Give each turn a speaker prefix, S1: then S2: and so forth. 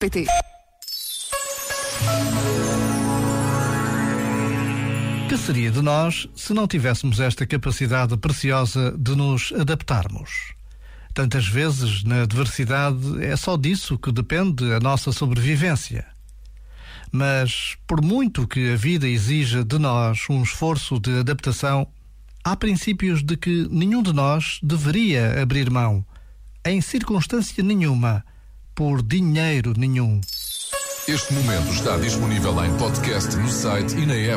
S1: PT.
S2: Que seria de nós se não tivéssemos esta capacidade preciosa de nos adaptarmos? Tantas vezes, na adversidade, é só disso que depende a nossa sobrevivência. Mas, por muito que a vida exija de nós um esforço de adaptação, há princípios de que nenhum de nós deveria abrir mão, em circunstância nenhuma por dinheiro nenhum.
S3: Este momento está disponível em podcast no site e na app.